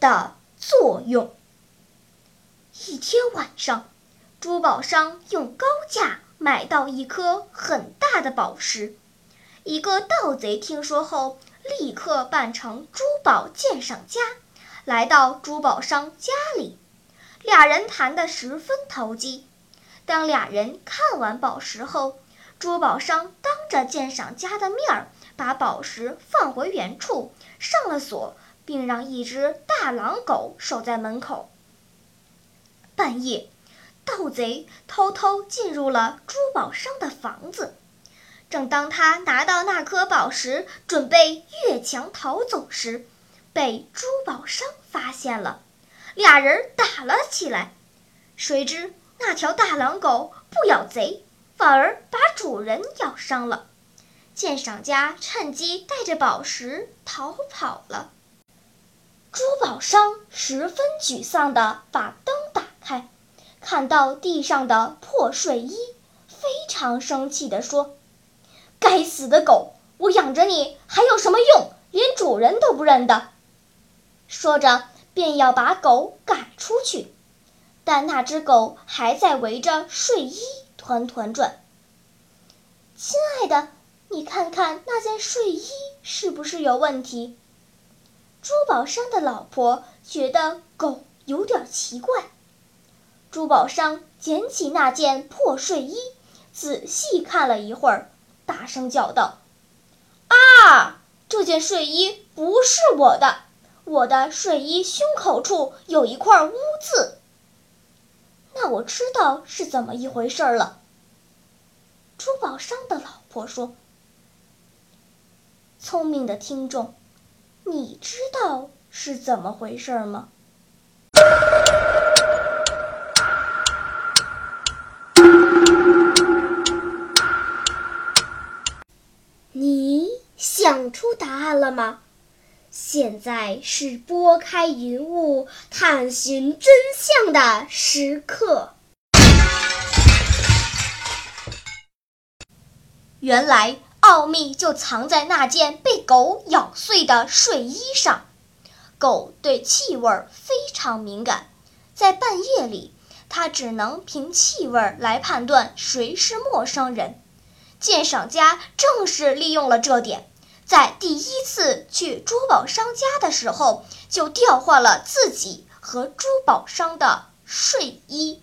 的作用。一天晚上，珠宝商用高价买到一颗很大的宝石。一个盗贼听说后，立刻扮成珠宝鉴赏家，来到珠宝商家里。俩人谈得十分投机。当俩人看完宝石后，珠宝商当着鉴赏家的面儿，把宝石放回原处，上了锁，并让一只大狼狗守在门口。半夜，盗贼偷偷进入了珠宝商的房子。正当他拿到那颗宝石，准备越墙逃走时，被珠宝商发现了，俩人打了起来。谁知那条大狼狗不咬贼，反而把主人咬伤了。鉴赏家趁机带着宝石逃跑了。珠宝商十分沮丧地把灯打开，看到地上的破睡衣，非常生气地说。该死的狗！我养着你还有什么用？连主人都不认得。说着，便要把狗赶出去，但那只狗还在围着睡衣团团转。亲爱的，你看看那件睡衣是不是有问题？珠宝商的老婆觉得狗有点奇怪。珠宝商捡起那件破睡衣，仔细看了一会儿。大声叫道：“啊！这件睡衣不是我的，我的睡衣胸口处有一块污渍。那我知道是怎么一回事了。”珠宝商的老婆说：“聪明的听众，你知道是怎么回事吗？”你想出答案了吗？现在是拨开云雾探寻真相的时刻。原来奥秘就藏在那件被狗咬碎的睡衣上。狗对气味非常敏感，在半夜里，它只能凭气味来判断谁是陌生人。鉴赏家正是利用了这点。在第一次去珠宝商家的时候，就调换了自己和珠宝商的睡衣。